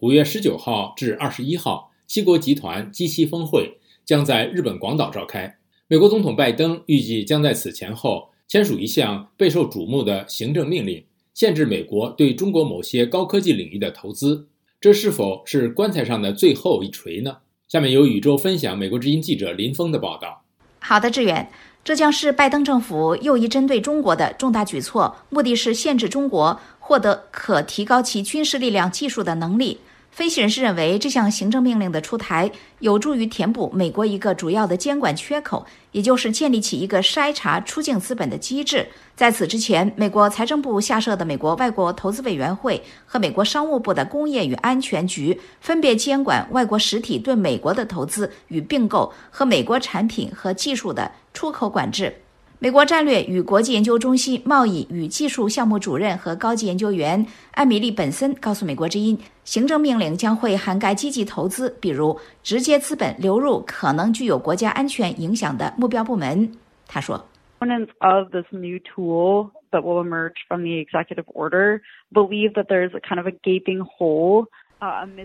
五月十九号至二十一号，七国集团 G7 峰会将在日本广岛召开。美国总统拜登预计将在此前后签署一项备受瞩目的行政命令，限制美国对中国某些高科技领域的投资。这是否是棺材上的最后一锤呢？下面由宇宙分享美国之音记者林峰的报道。好的，志远，这将是拜登政府又一针对中国的重大举措，目的是限制中国获得可提高其军事力量技术的能力。分析人士认为，这项行政命令的出台有助于填补美国一个主要的监管缺口，也就是建立起一个筛查出境资本的机制。在此之前，美国财政部下设的美国外国投资委员会和美国商务部的工业与安全局分别监管外国实体对美国的投资与并购和美国产品和技术的出口管制。美国战略与国际研究中心贸易与技术项目主任和高级研究员艾米丽·本森告诉美国之音，行政命令将会涵盖积极投资，比如直接资本流入可能具有国家安全影响的目标部门。他说：“Of this new tool that will emerge from the executive order, believe that there is a kind of a gaping hole.”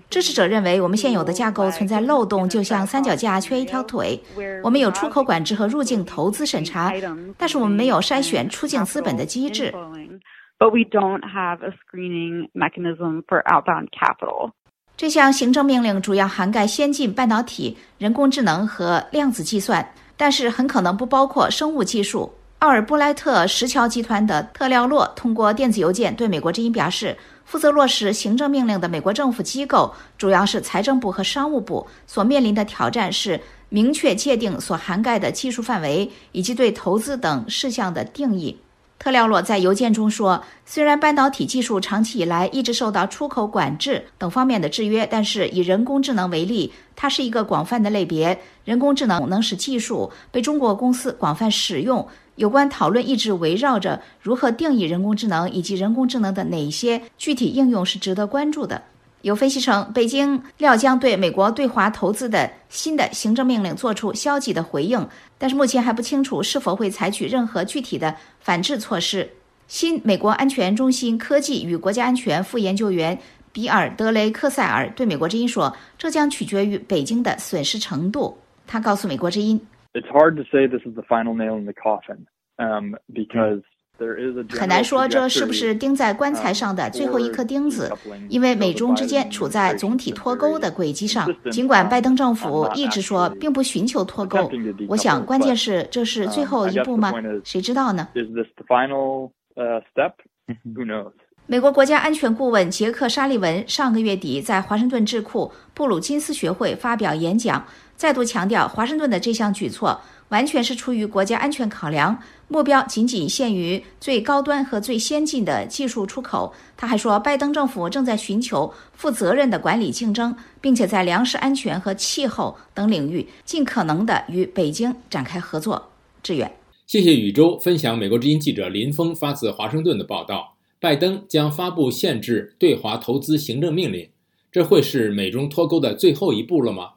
支持者认为，我们现有的架构存在漏洞，就像三脚架缺一条腿。我们有出口管制和入境投资审查，但是我们没有筛选出境资本的机制。这项行政命令主要涵盖先进半导体、人工智能和量子计算，但是很可能不包括生物技术。奥尔布莱特石桥集团的特廖洛通过电子邮件对美国之音表示。负责落实行政命令的美国政府机构，主要是财政部和商务部，所面临的挑战是明确界定所涵盖的技术范围以及对投资等事项的定义。特廖洛在邮件中说：“虽然半导体技术长期以来一直受到出口管制等方面的制约，但是以人工智能为例，它是一个广泛的类别。人工智能能使技术被中国公司广泛使用。”有关讨论一直围绕着如何定义人工智能，以及人工智能的哪些具体应用是值得关注的。有分析称，北京料将对美国对华投资的新的行政命令做出消极的回应，但是目前还不清楚是否会采取任何具体的反制措施。新美国安全中心科技与国家安全副研究员比尔·德雷克塞尔对美国之音说：“这将取决于北京的损失程度。”他告诉美国之音。It's hard to say this is the final nail in the coffin, um, because 很难说这是不是钉在棺材上的最后一颗钉子，因为美中之间处在总体脱钩的轨迹上。尽管拜登政府一直说并不寻求脱钩，我想关键是这是最后一步吗？谁知道呢美国国家安全顾问杰克·沙利文上个月底在华盛顿智库布鲁金斯学会发表演讲。再度强调，华盛顿的这项举措完全是出于国家安全考量，目标仅仅限于最高端和最先进的技术出口。他还说，拜登政府正在寻求负责任的管理竞争，并且在粮食安全和气候等领域尽可能的与北京展开合作。志远，谢谢宇宙分享美国之音记者林峰发自华盛顿的报道。拜登将发布限制对华投资行政命令，这会是美中脱钩的最后一步了吗？